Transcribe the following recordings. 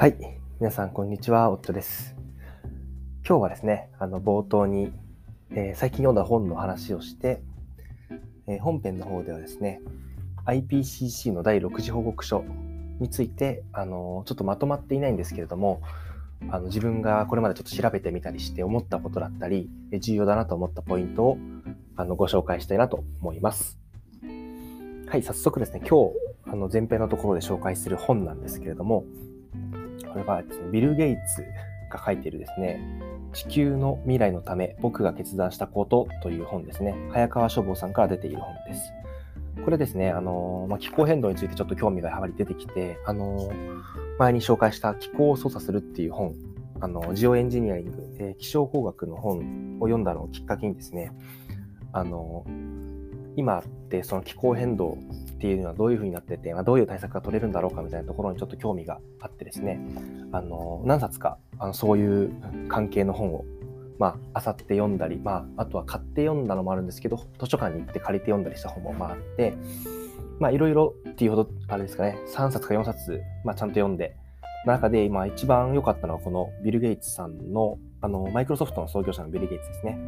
はい。皆さん、こんにちは。夫です。今日はですね、あの、冒頭に、えー最近読んだ本の話をして、えー本編の方ではですね、IPCC の第6次報告書について、あの、ちょっとまとまっていないんですけれども、あの自分がこれまでちょっと調べてみたりして思ったことだったり、重要だなと思ったポイントをあのご紹介したいなと思います。はい、早速ですね、今日、あの前編のところで紹介する本なんですけれども、これはですね、ビル・ゲイツが書いているですね、地球の未来のため僕が決断したことという本ですね。早川書房さんから出ている本です。これですね、あのまあ、気候変動についてちょっと興味がやはり出てきて、あの前に紹介した気候を操作するっていう本、あのジオエンジニアリング、えー気象工学の本を読んだのをきっかけにですね、あの今ってその気候変動っていうのはどういうふうになってて、まあ、どういう対策が取れるんだろうかみたいなところにちょっと興味があってですね、あの何冊かあのそういう関係の本を、まあ、漁って読んだり、まあ、あとは買って読んだのもあるんですけど、図書館に行って借りて読んだりした本もまああって、まあ、いろいろっていうほど、あれですかね、3冊か4冊、まあ、ちゃんと読んで、中で今一番良かったのはこのビル・ゲイツさんの、あの、マイクロソフトの創業者のビル・ゲイツですね。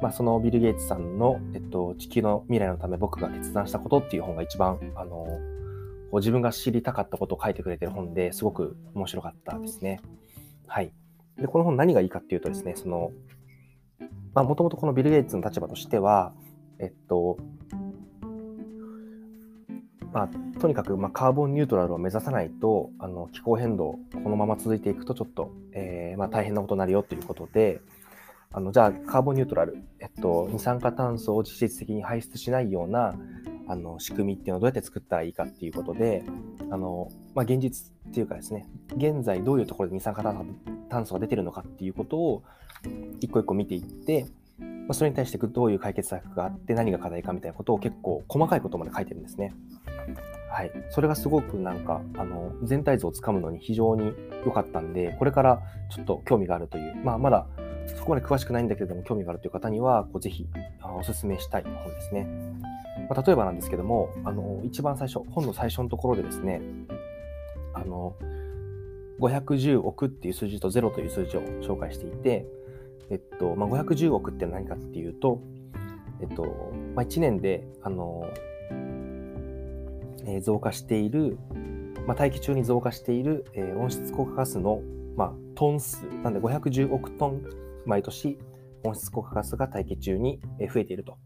まあ、そのビル・ゲイツさんの、えっと、地球の未来のため僕が決断したことっていう本が一番、あの、こう自分が知りたかったことを書いてくれてる本ですごく面白かったですね。はい。で、この本何がいいかっていうとですね、その、まあ、もともとこのビル・ゲイツの立場としては、えっと、まあ、とにかく、まあ、カーボンニュートラルを目指さないとあの気候変動このまま続いていくとちょっと、えーまあ、大変なことになるよということであのじゃあカーボンニュートラル、えっと、二酸化炭素を実質的に排出しないようなあの仕組みっていうのをどうやって作ったらいいかっていうことであの、まあ、現実っていうかですね現在どういうところで二酸化炭素炭素が出てるのかっていうことを一個一個見ていって、まあ、それに対してどういう解決策があって何が課題かみたいなことを結構細かいことまで書いてるんですね。はい、それがすごくなんかあの全体像をつかむのに非常に良かったんでこれからちょっと興味があるという、まあ、まだそこまで詳しくないんだけれども興味があるという方にはこうぜひおすすめしたい本ですね。まあ、例えばなんですけどもあの一番最初本の最初のところでですねあの510億っていう数字と0という数字を紹介していて、えっとまあ、510億って何かっていうと、えっとまあ、1年であの増加している、まあ、大気中に増加している、温室効果ガスの、まあ、トン数、なんで510億トン毎年温室効果ガスが大気中に増えていると。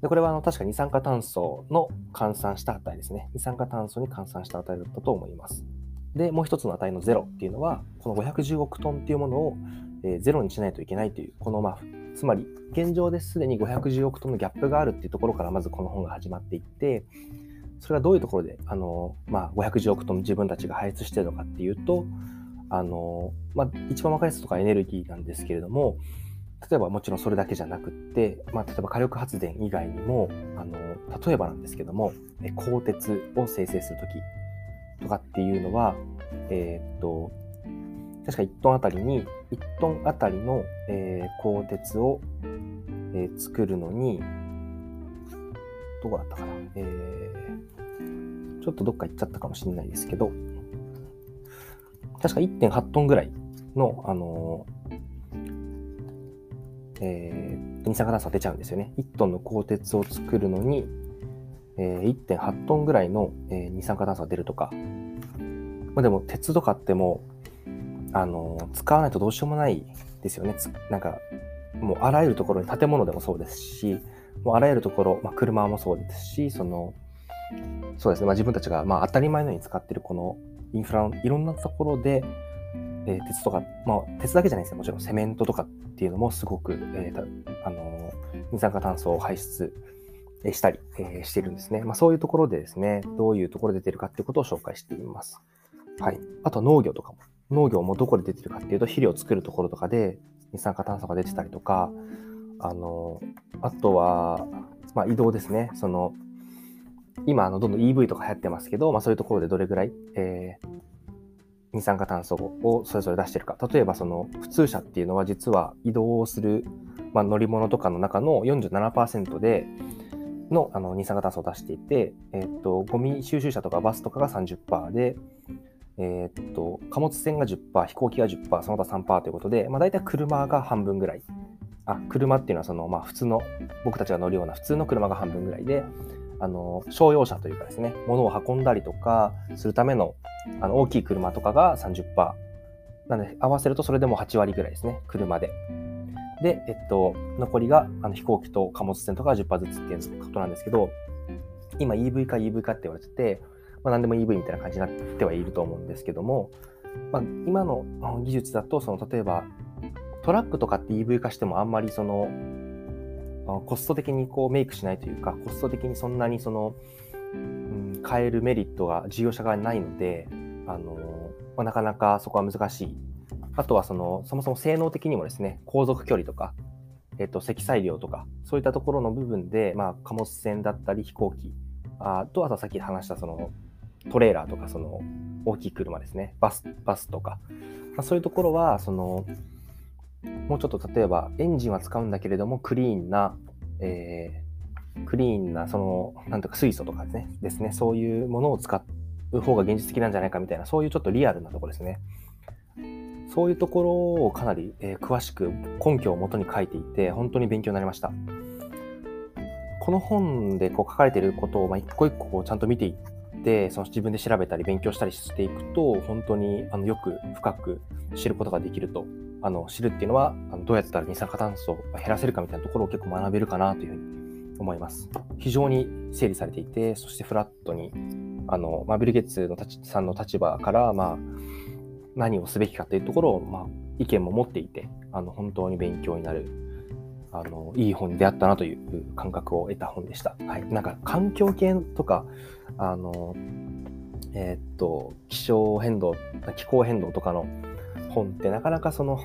でこれはあの確か二酸化炭素の換算した値ですね。二酸化炭素に換算した値だったと思います。で、もう一つの値の0っていうのは、この510億トンっていうものを、えゼロにしないといけないという、このまあ、つまり現状ですでに510億トンのギャップがあるっていうところからまずこの本が始まっていって、それがどういうところで、あの、まあ、510億トン自分たちが排出しているのかっていうと、あの、まあ、一番分かりやすいとかエネルギーなんですけれども、例えばもちろんそれだけじゃなくって、まあ、例えば火力発電以外にも、あの、例えばなんですけども、鋼鉄を生成するときとかっていうのは、えーっと、確か1トンあたりに、1トンあたりの、えー鋼鉄を、えー作るのに、どこだったかな、えーちょっとどっか行っちゃったかもしれないですけど、確か1.8トンぐらいの、あのーえー二酸化炭素が出ちゃうんですよね。1トンの鋼鉄を作るのに、えー1.8トンぐらいの、えー二酸化炭素が出るとか。まあ、でも、鉄とかってもう、あの使わないとどうしようもないですよね。なんか、もうあらゆるところに建物でもそうですし、もうあらゆるところ、まあ、車もそうですし、その、そうですね、まあ、自分たちがまあ当たり前のように使っているこのインフラのいろんなところで、えー鉄とか、まあ、鉄だけじゃないですね、もちろんセメントとかっていうのもすごく、えーあの二酸化炭素を排出したり、えーしてるんですね。まあ、そういうところでですね、どういうところで出てるかっていうことを紹介しています。はい。あと農業とかも。農業もどこで出てるかっていうと、肥料を作るところとかで二酸化炭素が出てたりとか、あのあとは、まあ、移動ですね。その、今、あの、どんどん EV とか流行ってますけど、まあ、そういうところでどれぐらい、えー二酸化炭素をそれぞれ出してるか。例えば、その、普通車っていうのは実は移動をする、まあ、乗り物とかの中の47%で、のあの二酸化炭素を出していて、えっとゴミ収集車とかバスとかが30%で、え、っと、貨物船が10%、飛行機が10%、その他3%ということで、まあ、大体車が半分ぐらい。あ、車っていうのはその、まあ、普通の、僕たちが乗るような普通の車が半分ぐらいで、あの、商用車というかですね、物を運んだりとかするための、あの、大きい車とかが30%。なので、合わせるとそれでも8割ぐらいですね、車で。で、えっと、残りがあの飛行機と貨物船とかが10%ずつっていうことなんですけど、今 EV か EV かって言われてて、まあ、何でも EV みたいな感じになってはいると思うんですけども、まあ、今の技術だとその例えばトラックとかって EV 化してもあんまりそのコスト的にこうメイクしないというかコスト的にそんなにその、うん、変えるメリットが事業者側にないのであの、まあ、なかなかそこは難しい。あとはそのそもそも性能的にもですね航続距離とか、えっと、積載量とかそういったところの部分で、まあ、貨物船だったり飛行機あとはさっき話したそのトレーラーとかその大きい車ですね。バスバスとか、まあ、そういうところはそのもうちょっと例えばエンジンは使うんだけれどもクリーンな、えー、クリーンなそのなんとか水素とかですねですね。そういうものを使う方が現実的なんじゃないかみたいなそういうちょっとリアルなところですね。そういうところをかなり、えー、詳しく根拠をもとに書いていて本当に勉強になりました。この本でこう書かれていることを、まあ、一個一個ちゃんと見ていってその自分で調べたり勉強したりしていくと本当にあのよく深く知ることができると。あの知るっていうのはあのどうやったら二酸化炭素を減らせるかみたいなところを結構学べるかなというふうに思います。非常に整理されていてそしてフラットにあの、まあ、ビル・ゲッツのさんの立場から、まあ、何をすべきかというところを、まあ、意見も持っていてあの本当に勉強になるあのいい本であったなという感覚を得た本でした。はい、なんか環境系とかあのえー、っと気象変動気候変動とかの本ってなかなかその、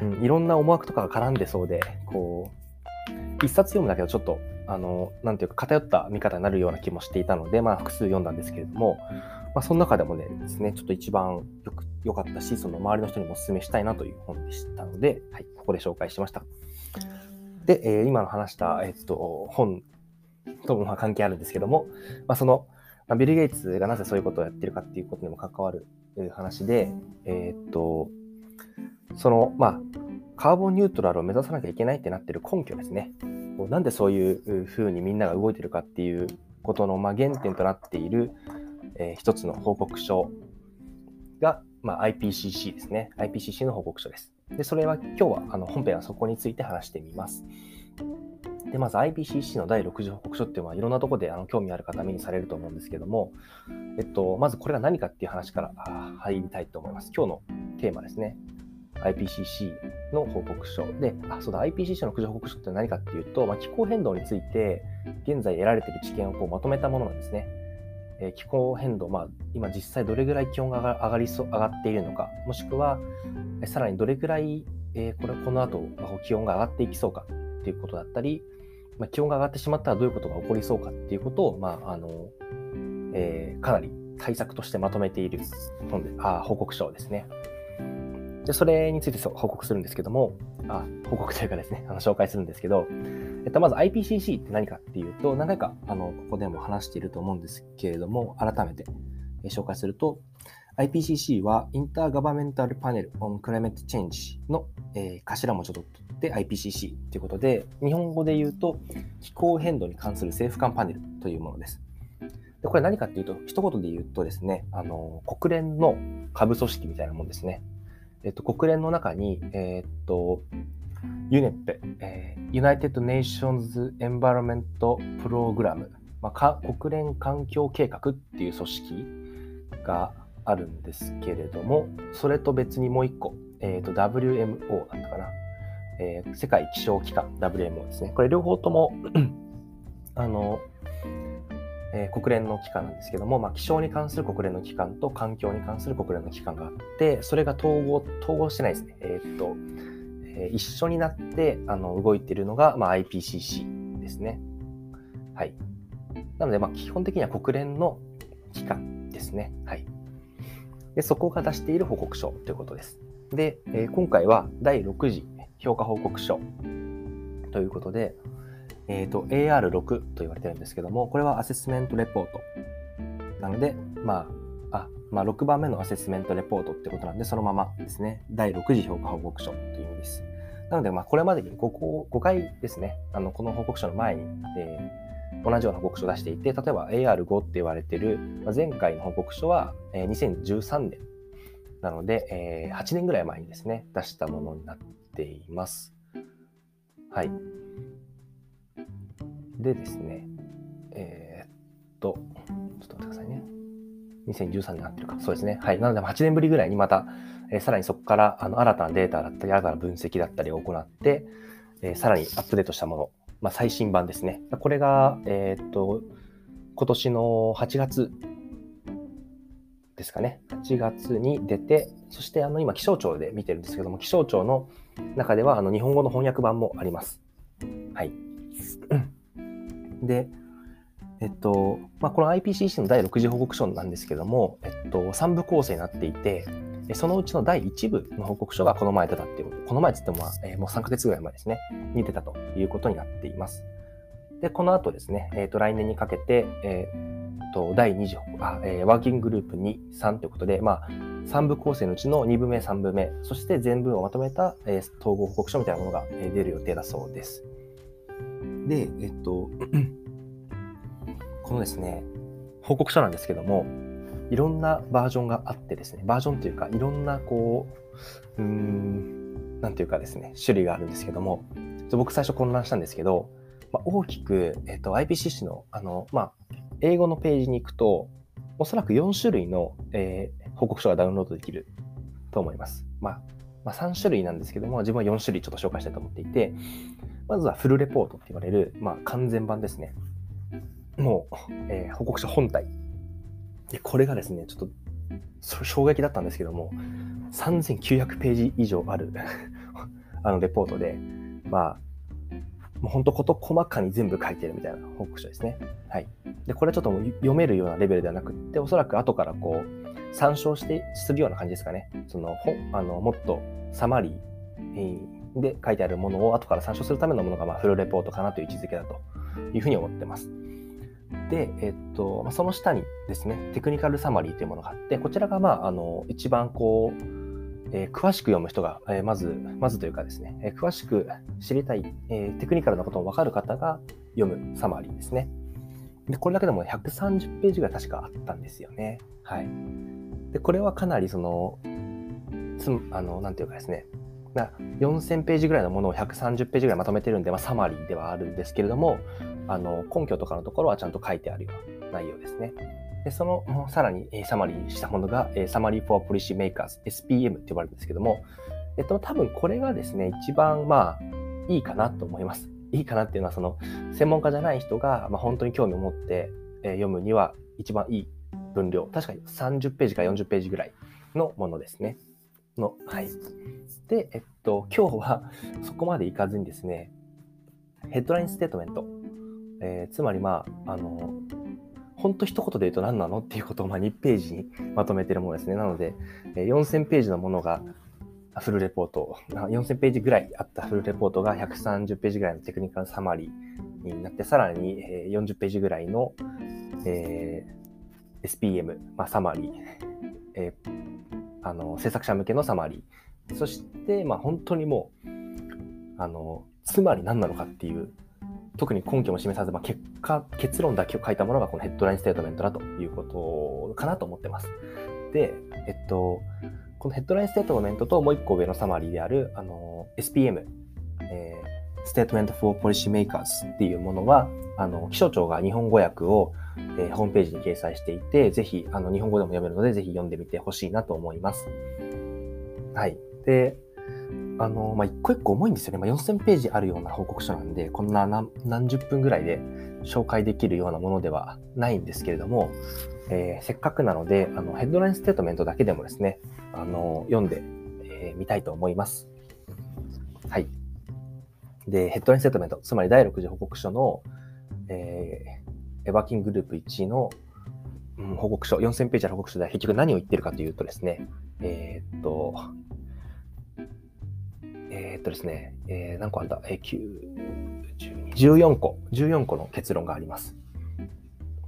うん、いろんな思惑とかが絡んでそうでこう一冊読むだけどちょっとあのなんていうか偏った見方になるような気もしていたので、まあ、複数読んだんですけれども、まあ、その中でもねですねちょっと一番よく良かったしその周りの人にもお勧めしたいなという本でしたので、はい、ここで紹介しました。で、えー、今の話した、えっと、本とも関係あるんですけども、まあ、その、ま、ビル・ゲイツがなぜそういうことをやってるかっていうことにも関わる話で、えー、っと、その、まあ、カーボンニュートラルを目指さなきゃいけないってなってる根拠ですね。なんでそういうふうにみんなが動いてるかっていうことの、まあ、原点となっている、えー、一つの報告書が、まあ、IPCC ですね。IPCC の報告書です。で、それは今日はあの本編はそこについて話してみます。で、まず IPCC の第60報告書っていうのはいろんなところであの興味ある方目にされると思うんですけども、えっと、まずこれが何かっていう話から入りたいと思います。今日のテーマですね。IPCC の報告書で、あ、そうだ、IPCC の60報告書って何かっていうと、まあ、気候変動について現在得られている知見をこうまとめたものなんですね。えー、気候変動、まあ、今実際どれぐらい気温が上がりそ上がっているのか、もしくは、さらにどれぐらい、えー、これこの後気温が上がっていきそうかっていうことだったり、まあ、気温が上がってしまったらどういうことが起こりそうかっていうことを、まああのえー、かなり対策としてまとめている本であ報告書ですね。で、それについて報告するんですけども、あ報告というかですね、あの紹介するんですけど、えっと、まず IPCC って何かっていうと、何回かあのここでも話していると思うんですけれども、改めて紹介すると、IPCC はインターガバメンタルパネル on Climate Change の、えー、頭文字を取って IPCC ということで、日本語で言うと気候変動に関する政府間パネルというものです。でこれ何かっていうと、一言で言うとですね、あの国連の下部組織みたいなもんですね。えっと、国連の中に、えー、っと、UNEP、えー、United Nations Environment Program、まあ、国連環境計画っていう組織があるんですけれども、それと別にもう一個、えー、と WMO だったかな、えー、世界気象機関 WMO ですね。これ両方とも あの、えー、国連の機関なんですけども、まあ、気象に関する国連の機関と環境に関する国連の機関があって、それが統合、統合してないですね。えっ、と、え一緒になってあの動いているのが、まあ、IPCC ですね。はい。なので、まあ、基本的には国連の機関ですね。はい。で、そこが出している報告書ということです。で、えー、今回は第6次評価報告書ということで、えっ、ー、と、AR6 と言われてるんですけども、これはアセスメントレポート。なので、まあ、あ、まあ、6番目のアセスメントレポートってことなんで、そのままですね、第6次評価報告書という意味です。なので、まあ、これまでに 5, 5回ですね、あのこの報告書の前に、えー、同じような報告書を出していて、例えば AR5 って言われてる、前回の報告書は、2013年なので、8年ぐらい前にですね、出したものになっています。はい。でですね、えー、っと、ちょっと待ってくださいね。2013年になってるか。そうですね。はい。なので、8年ぶりぐらいにまた、えー、さらにそこからあの新たなデータだったり、新たな分析だったりを行って、えー、さらにアップデートしたもの、まあ、最新版ですね。これが、えー、っと、今年の8月ですかね。8月に出て、そしてあの今気象庁で見てるんですけども、気象庁の中ではあの日本語の翻訳版もあります。はい。で、えっと、まあ、この IPCC の第6次報告書なんですけども、えっと、3部構成になっていて、そのうちの第1部の報告書がこの前出たっていうこと、この前って言っても、え、もう3ヶ月ぐらい前ですね、に出たということになっています。で、この後ですね、えっ、と、来年にかけて、えー、と、第2次、あ、えー、ワーキンググループ2、3ということで、まあ、3部構成のうちの2部目、3部目、そして全部をまとめた、えー、統合報告書みたいなものが出る予定だそうです。で、えっと、このですね、報告書なんですけども、いろんなバージョンがあってですね、バージョンというか、いろんなこう、うーん、なんていうかですね、種類があるんですけども、僕最初混乱したんですけど、まあ、大きく、えっと、IPCC の、あの、まあ、英語のページに行くと、おそらく4種類の、えー、報告書がダウンロードできると思います。まあ、まあ、3種類なんですけども、自分は4種類ちょっと紹介したいと思っていて、まずはフルレポートって言われる、まあ、完全版ですね。もう、えー、報告書本体。で、これがですね、ちょっと衝撃だったんですけども、3900ページ以上ある あのレポートで、まあ、もう本当事細かに全部書いてるみたいな報告書ですね。はい。で、これはちょっと読めるようなレベルではなくって、おそらく後からこう、参照して、するような感じですかね。その、本、あの、もっとサマリーで書いてあるものを後から参照するためのものが、まあ、フルレポートかなという位置づけだというふうに思ってます。で、えっと、その下にですね、テクニカルサマリーというものがあって、こちらが、まあ、あの、一番こう、えー、詳しく読む人が、えー、まず、まずというかですね、えー、詳しく知りたい、えテクニカルなことを分かる方が読むサマリーですね。で、これだけでも130ページぐらい確かあったんですよね。はい。で、これはかなりその、つあの、なんていうかですね、4000ページぐらいのものを130ページぐらいまとめてるんで、まあ、サマリーではあるんですけれども、あの根拠とかのところはちゃんと書いてあるような内容ですね。でそのさらに、サマリーしたものが、サマリー for Policy Makers SPM って呼ばれるんですけども、えっと、多分これがですね、一番まあいいかなと思います。いいかなっていうのは、その専門家じゃない人が、まあ、本当に興味を持って、え読むには一番いい分量。確かに30ページか40ページぐらいのものですね。の、はい。で、えっと、今日はそこまでいかずにですね、ヘッドラインステートメント。えー、つまりまあ、あの、本当一言で言うと何なのっていうことをまあ2ページにまとめてるものですね。なので、4000ページのものがフルレポート、4000ページぐらいあったフルレポートが130ページぐらいのテクニカルサマリーになって、さらに40ページぐらいの、えー、SPM、まあ、サマリー、えー、あの制作者向けのサマリー、そして、まあ、本当にもう、あの、つまり何なのかっていう特に根拠も示さず、まあ、結果、結論だけを書いたものがこのヘッドラインステートメントだということかなと思ってます。で、えっと、このヘッドラインステートメントともう一個上のサマリーである、あの、SPM、えー、Statement for Policy Makers っていうものは、あの、気象庁が日本語訳を、えー、ホームページに掲載していて、ぜひ、あの、日本語でも読めるので、ぜひ読んでみてほしいなと思います。はい。で、あの、まあ、一個一個重いんですよね。まあ、4000ページあるような報告書なんで、こんな何十分ぐらいで紹介できるようなものではないんですけれども、えー、せっかくなので、あの、ヘッドラインステートメントだけでもですね、あの、読んでみ、えー、たいと思います。はい。で、ヘッドラインステートメント、つまり第6次報告書の、えー、ワーキンググループ1の、うん、報告書、4000ページの報告書で結局何を言ってるかというとですね、えー、っと、えー、っとですね、えー、何個あるんだ、えー、9、12、14個、14個の結論があります。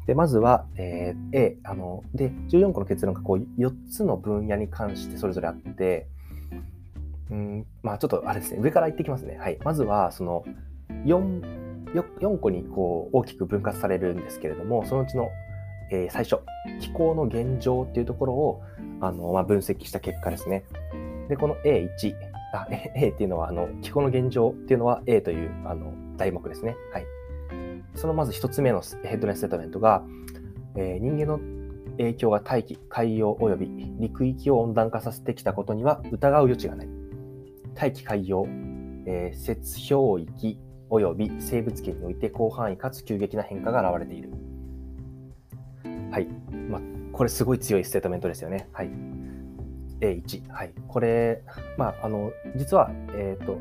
で、まずは、えー、A、あの、で、14個の結論がこう4つの分野に関してそれぞれあって、うん、まあちょっとあれですね、上から言ってきますね。はい。まずは、その4、4個にこう大きく分割されるんですけれども、そのうちの、えー、最初、気候の現状っていうところをあの、まあ、分析した結果ですね。で、この A1、あ A っていうのはあの気候の現状っていうのは A というあの題目ですね。はい。そのまず1つ目のヘッドラインステートメントが、えー、人間の影響が大気、海洋及び陸域を温暖化させてきたことには疑う余地がない。大気、海洋、えー、雪氷域及び生物圏において広範囲かつ急激な変化が現れている。はい。まあ、これすごい強いステートメントですよね。はい。A1。はい。これ、まあ、あの、実は、えっ、ー、と、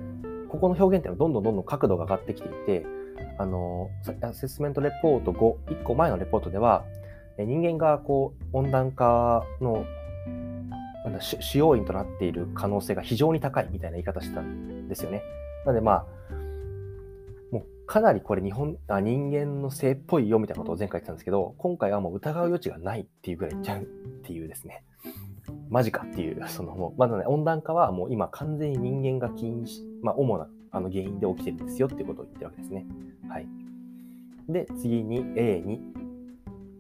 ここの表現っていうのはどんどんどんどん角度が上がってきていて、あの、アセスメントレポート5、1個前のレポートでは、人間がこう温暖化のなんだ主要因となっている可能性が非常に高いみたいな言い方してたんですよね。なのでまあ、もうかなりこれ日本あ人間の性っぽいよみたいなことを前回言ってたんですけど、今回はもう疑う余地がないっていうぐらい言っちゃうっていうですね。マジかっていう、そのもう、まだね、温暖化はもう今完全に人間が起因し、まあ主なあの原因で起きてるんですよっていうことを言ってるわけですね。はい。で、次に A に、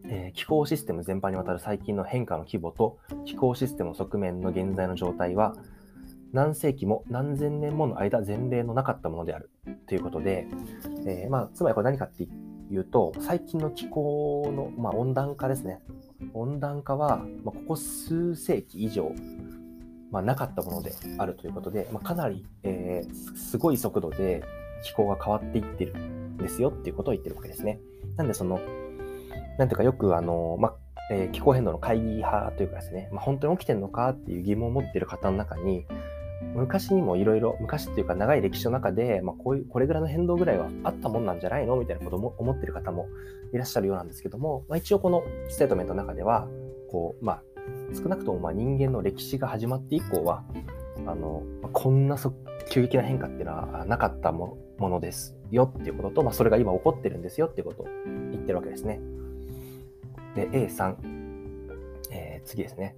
えー、気候システム全般にわたる最近の変化の規模と気候システムの側面の現在の状態は何世紀も何千年もの間前例のなかったものであるということで、えー、まあ、つまりこれ何かっていうと最近の気候の、まあ、温暖化ですね温暖化は、まあ、ここ数世紀以上、まあ、なかったものであるということで、まあ、かなり、えー、すごい速度で気候が変わっていってるんですよっていうことを言ってるわけですね。なんでその、なんていうかよくあの、まあ、えー、気候変動の会議派というかですね、まあ、本当に起きてるのかっていう疑問を持ってる方の中に、昔にもいろいろ、昔っていうか長い歴史の中で、まあ、こういう、これぐらいの変動ぐらいはあったもんなんじゃないのみたいなことも思ってる方もいらっしゃるようなんですけども、まあ、一応このステートメントの中では、こう、まあ、少なくともまあ人間の歴史が始まって以降は、あの、こんな急激な変化っていうのはなかったものですよっていうことと、まあ、それが今起こってるんですよっていうことを言ってるわけですね。で、A3、えー、次ですね。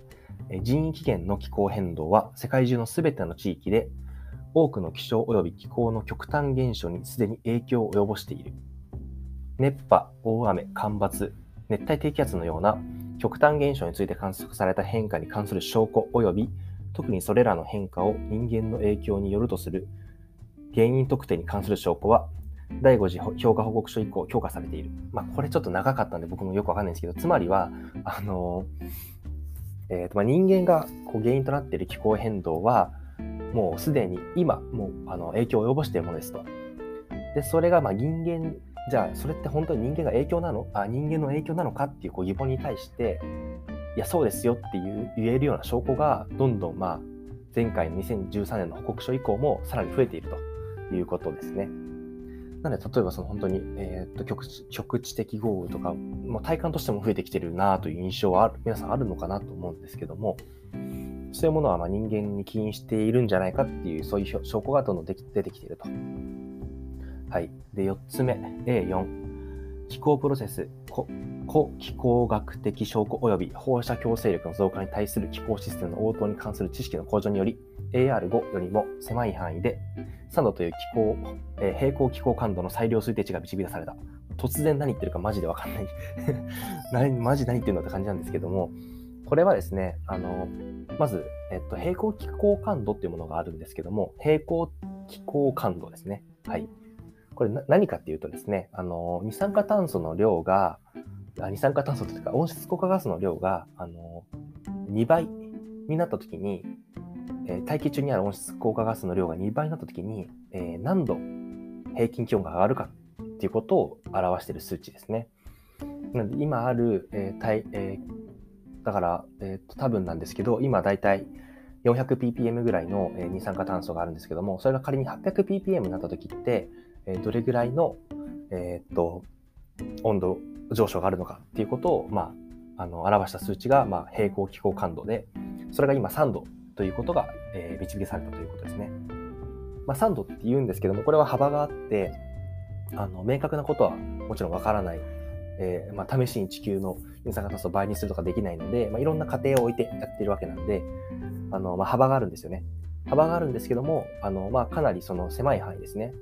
人為起源の気候変動は世界中のすべての地域で多くの気象及び気候の極端現象にすでに影響を及ぼしている。熱波、大雨、干ばつ、熱帯低気圧のような極端現象について観測された変化に関する証拠及び特にそれらの変化を人間の影響によるとする原因特定に関する証拠は第5次評価報告書以降強化されている。まあ、これちょっと長かったんで僕もよくわかんないんですけど、つまりは、あのえーとまあ、人間がこう原因となっている気候変動は、もうすでに今、もうあの影響を及ぼしているものですと。で、それがまあ人間、じゃあそれって本当に人間が影響なの？あ人間の影響なのかっていうこう疑問に対して、いや、そうですよっていう言えるような証拠が、どんどんまあ前回の2013年の報告書以降もさらに増えているということですね。なので、例えばその本当に、えー、と局地局地的豪雨とか、もう体感としても増えてきてるなという印象はある皆さんあるのかなと思うんですけども、そういうものはま人間に起因しているんじゃないかっていう、そういう証拠がどんどん出てきていると。はい。で、4つ目、A4。気候プロセス、古気候学的証拠及び放射強制力の増加に対する気候システムの応答に関する知識の向上により、AR5 よりも狭い範囲で3度という気候、えー、平行気候感度の裁量推定値が導き出された。突然何言ってるかマジでわかんない 何。マジ何言ってるのって感じなんですけども、これはですね、あの、まず、えっと、平行気候感度っていうものがあるんですけども、平行気候感度ですね。はい。これ何かっていうとですね、あの、二酸化炭素の量が、二酸化炭素というか温室効果ガスの量が、あの、2倍になった時に、え大気中にある温室効果ガスの量が2倍になった時に、え、何度平均気温が上がるかっていうことを表している数値ですね。なで今ある、えーえー、だから、えー、と多分なんですけど、今だいたい 400ppm ぐらいの、え二酸化炭素があるんですけども、それが仮に 800ppm になった時って、えどれぐらいの、えー、っと温度上昇があるのかっていうことを、まあ、あの表した数値が、まあ、平行気候感度で、それが今3度ということが、えー、導きされたということですね。まあ、3度って言うんですけども、これは幅があって、あの明確なことはもちろんわからない、えー、まあ、試しに地球の二酸化炭素を倍にするとかできないので、まあ、いろんな過程を置いてやってるわけなんで、あのま、幅があるんですよね。幅があるんですけども、あのま、かなりその狭い範囲ですね。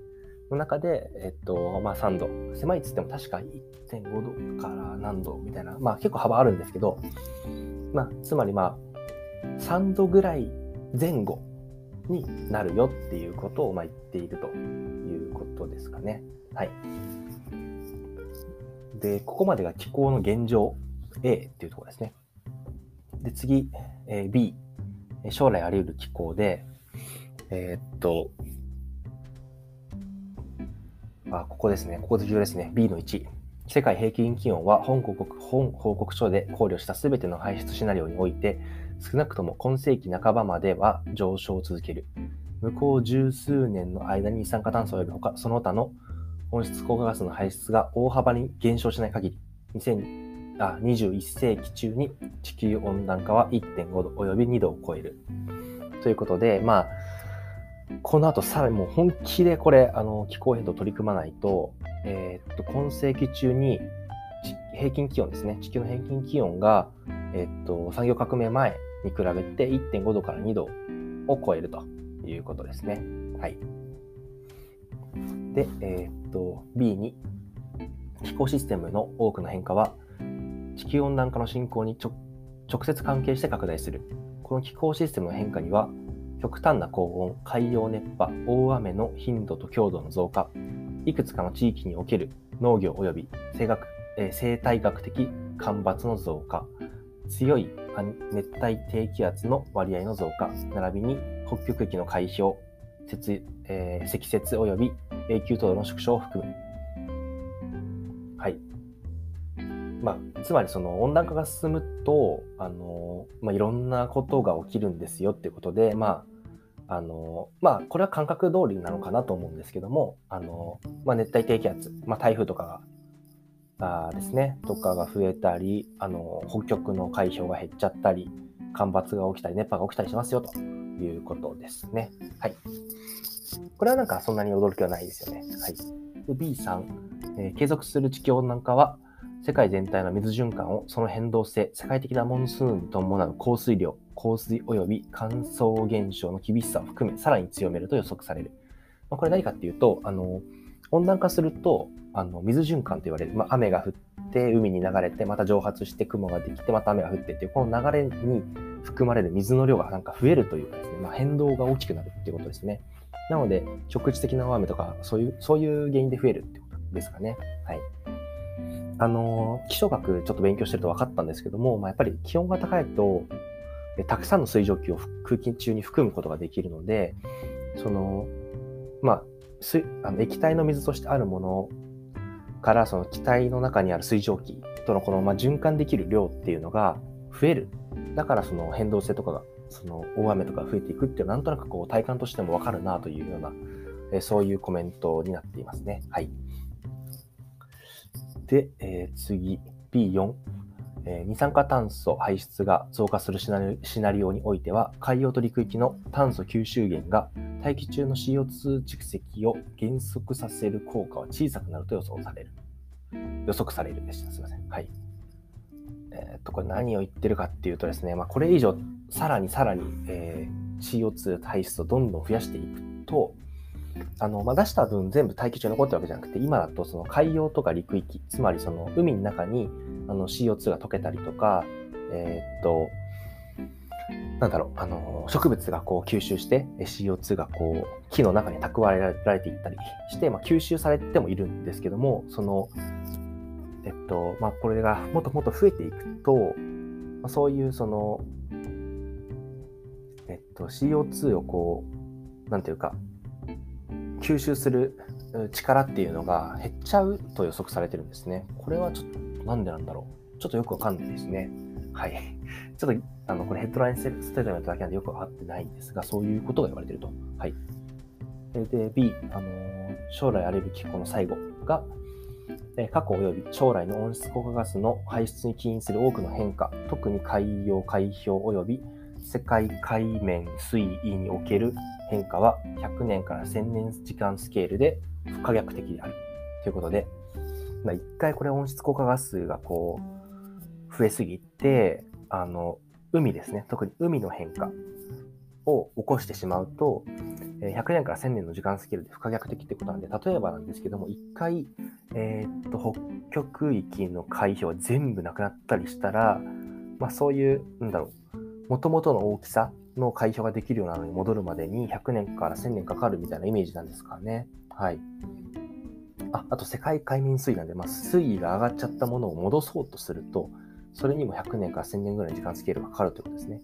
の中で、えっと、まあ3度。狭いっつっても確か1.5度から何度みたいな、まあ結構幅あるんですけど、まあ、つまりまあ、3度ぐらい前後になるよっていうことをまあ言っているということですかね。はい。で、ここまでが気候の現状 A っていうところですね。で、次、えー、B。将来あり得る気候で、えー、っと、あ、ここですね。ここで重要ですね。B の1。世界平均気温は本国本報告書で考慮したすべての排出シナリオにおいて、少なくとも今世紀半ばまでは上昇を続ける。向こう十数年の間に二酸化炭素及び他その他の温室効果ガスの排出が大幅に減少しない限り、あ21世紀中に地球温暖化は1.5度及び2度を超える。ということで、まあ、この後さらにもう本気でこれ、あの、気候変動取り組まないと、えー、っと、今世紀中に平均気温ですね、地球の平均気温が、えー、っと、産業革命前に比べて1.5度から2度を超えるということですね。はい。で、えー、っと、B に、気候システムの多くの変化は、地球温暖化の進行に直接関係して拡大する。この気候システムの変化には、極端な高温、海洋熱波、大雨の頻度と強度の増加、いくつかの地域における農業及び生学、えー、生態学的干ばつの増加、強い熱帯低気圧の割合の増加、並びに北極域の海氷、えー、積雪及び永久凍土の縮小を含む。まあ、つまりその温暖化が進むと、あのまあ、いろんなことが起きるんですよっていうことで、まあ、あのまあ、これは感覚通りなのかなと思うんですけども、あのまあ、熱帯低気圧、まあ、台風とかがあですね、とかが増えたり、あの北極の海氷が減っちゃったり、干ばつが起きたり、熱波が起きたりしますよということですね。はい。これはなんかそんなに驚きはないですよね。はい。で B3、えー、継続する地球温暖化は、世界全体の水循環をその変動性、世界的なモンスーンに伴う降水量、降水及び乾燥現象の厳しさを含め、さらに強めると予測される。まあ、これ何かっていうと、あの、温暖化すると、あの水循環と言われる、まあ、雨が降って海に流れてまた蒸発して雲ができてまた雨が降ってっていうこの流れに含まれる水の量がなんか増えるというかですね、まあ、変動が大きくなるっていうことですね。なので局地的な大雨とかそういうそういう原因で増えるってことですかね。はい。あの気象学ちょっと勉強してると分かったんですけども、まあ、やっぱり気温が高いとたくさんの水蒸気を空気中に含むことができるのでそのまあ水あの液体の水としてあるものからその気体の中にある水蒸気とのこの、まあ、循環できる量っていうのが増える。だからその変動性とかが、その大雨とか増えていくっていうのはなんとなくこう体感としてもわかるなというような、えそういうコメントになっていますね。はい。で、えー、次、B4。え二酸化炭素排出が増加するシナリオにおいては、海洋と陸域の炭素吸収源が大気中の CO2 蓄積を減速させる効果は小さくなると予想される。予測されるでした。すいません。はい。えー、っと、これ何を言ってるかっていうとですね、まあ、これ以上、さらにさらに、えー、CO2 排出をどんどん増やしていくと、あの、まあ、出した分全部大気中に残ってるわけじゃなくて、今だとその海洋とか陸域、つまりその海の中にあの CO2 が溶けたりとか、えー、っと、なんだろう、あの、植物がこう吸収して CO2 がこう木の中に蓄えられていったりして、まあ、吸収されてもいるんですけども、その、えっと、まあ、これがもっともっと増えていくと、まあ、そういうその、えっと、CO2 をこう、なんていうか、吸収する力っていうのが減っちゃうと予測されてるんですね。これはちょっとなんでなんだろう。ちょっとよくわかんないですね。はい。ちょっと、あの、これヘッドラインステートメントだけなんでよくわかってないんですが、そういうことが言われてると。はい。で、B、あの将来あるべきこの最後が、過去及び将来の温室効果ガスの排出に起因する多くの変化、特に海洋、海氷及び世界海面水位における変化は100年から1000年時間スケールで不可逆的である。ということで、まあ一回これ温室効果ガスがこう、増えすぎて、あの、海ですね、特に海の変化を起こしてしまうと、100年から1000年の時間スケールで不可逆的ってことなんで、例えばなんですけども、一回、えー、っと、北極域の海氷が全部なくなったりしたら、まあそういう、なんだろう、もともとの大きさの海氷ができるようなのに戻るまでに100年から1000年かかるみたいなイメージなんですかね。はい。ああと世界海面水位なんで、まあ、水位が上がっちゃったものを戻そうとすると、それにも100年から1000年ぐらいの時間スケールがかかるということですね。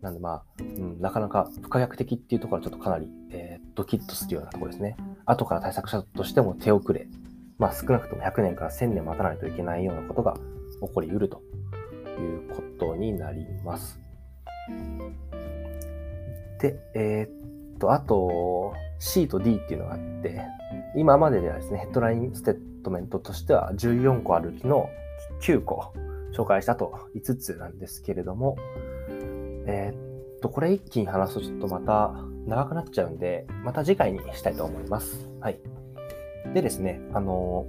なんでまあ、うん、なかなか不可逆的っていうところはちょっとかなり、えー、ドキッとするようなところですね。後から対策者としても手遅れ。まあ少なくとも100年から1000年待たないといけないようなことが起こりうるということになります。で、えー、っと、あと、C と D っていうのがあって、今までではですね、ヘッドラインステートメントとしては14個あるうちの9個紹介したと5つなんですけれども、えー、っと、これ一気に話すとちょっとまた長くなっちゃうんで、また次回にしたいと思います。はい。でですね、あの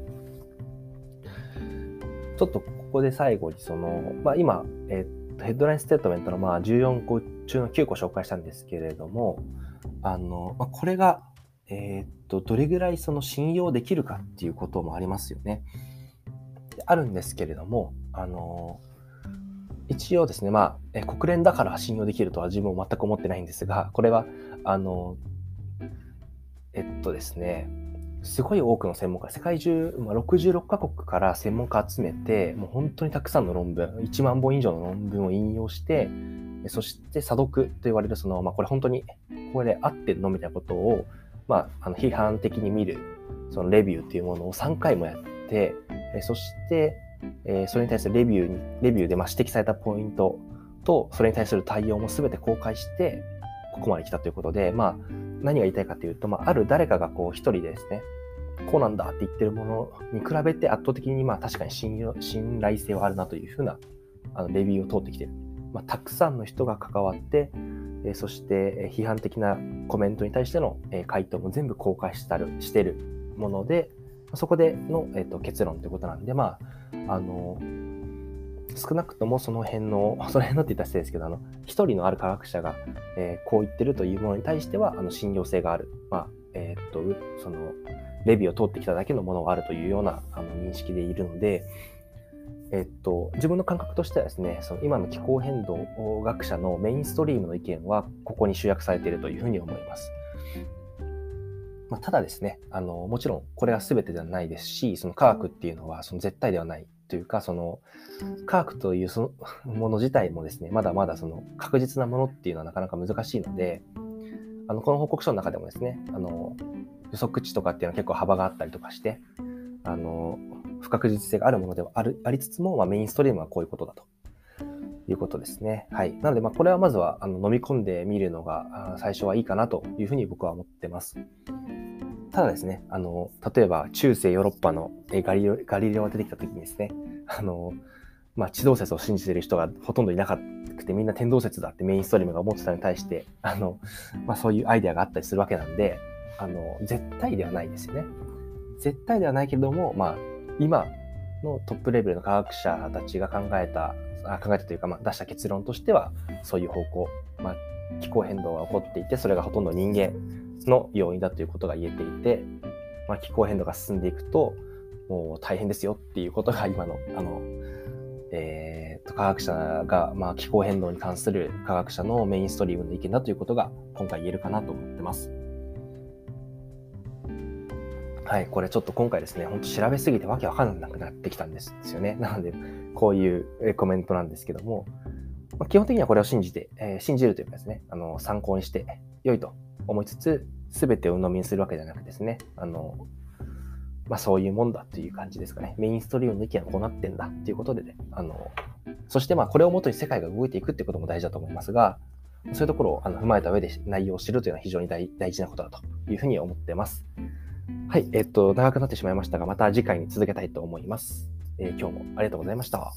ちょっとここで最後にその、まあ今、え、っ、ヘッドラインステートメントのまあ14個中の9個紹介したんですけれども、あの、まあ、これが、えー、っと、どれぐらいその信用できるかっていうこともありますよね。あるんですけれども、あの一応ですね、まあ、え国連だから信用できるとは自分も全く思ってないんですが、これは、あの、えっとですね、すごい多くの専門家、世界中、まあ、66カ国から専門家集めて、もう本当にたくさんの論文、1万本以上の論文を引用して、そして査読と言われる、その、まあ、これ本当に、これで合ってるのみたいなことを、まあ、あの批判的に見る、そのレビューっていうものを3回もやって、そして、え、それに対するレビューに、レビューでまあ指摘されたポイントと、それに対する対応も全て公開して、ここまで来たということで、まあ、何が言いたいかというと、まあ、ある誰かがこう一人でですね、こうなんだって言ってるものに比べて圧倒的にまあ確かに信用信頼性はあるなというふうなあのレビューを通ってきてる。まあ、たくさんの人が関わって、えー、そして批判的なコメントに対しての、えー、回答も全部公開したるしてるもので、そこでの、えーと、結論ということなんで、まあ、あの、少なくともその辺の、その辺のって言ったら失礼ですけど、あの、一人のある科学者が、えー、こう言ってるというものに対しては、あの、信用性がある。まあ、えっ、と、その、レビューを通ってきただけのものがあるというようなあの認識でいるので、えっと、自分の感覚としてはですね、その今の気候変動学者のメインストリームの意見はここに集約されているというふうに思います。まあ、ただですねあの、もちろんこれは全てではないですし、その科学っていうのはその絶対ではないというか、その科学というそのもの自体もですね、まだまだその確実なものっていうのはなかなか難しいので、あのこの報告書の中でもですね、あの予測値とかっていうのは結構幅があったりとかして、あの不確実性があるものではあるありつつも、まあ、メインストリームはこういうことだということですね。はい。なので、まあ、これはまずはあの飲み込んでみるのが最初はいいかなというふうに僕は思ってます。ただですね、あの、例えば中世ヨーロッパのガリガリレオが出てきた時にですね、あの、まあ、地動説を信じている人がほとんどいなくて、みんな天動説だってメインストリームが思ってたのに対して、あの、まあ、そういうアイデアがあったりするわけなんで、あの、絶対ではないですよね。絶対ではないけれども、まあ、今のトップレベルの科学者たちが考えた、あ考えたというか、まあ、出した結論としては、そういう方向、まあ、気候変動が起こっていて、それがほとんど人間の要因だということが言えていて、まあ、気候変動が進んでいくと、もう大変ですよっていうことが今の、あの、えー、と科学者が、まあ、気候変動に関する科学者のメインストリームの意見だということが今回言えるかなと思ってます。はい、これちょっと今回ですね、ほんと調べすぎてわけわかんなくなってきたんですよね。なので、こういうコメントなんですけども、基本的にはこれを信じて、えー、信じるというかですね、あの参考にして良いと思いつつ、すべてを鵜呑みにするわけじゃなくですね、あの、まあそういうもんだっていう感じですかね。メインストリームの意見はこうなってんだっていうことでね、あの、そしてまあこれをもとに世界が動いていくってことも大事だと思いますが、そういうところをあの踏まえた上で内容を知るというのは非常に大事なことだというふうに思ってます。はい、えっと、長くなってしまいましたが、また次回に続けたいと思います。えー、今日もありがとうございました。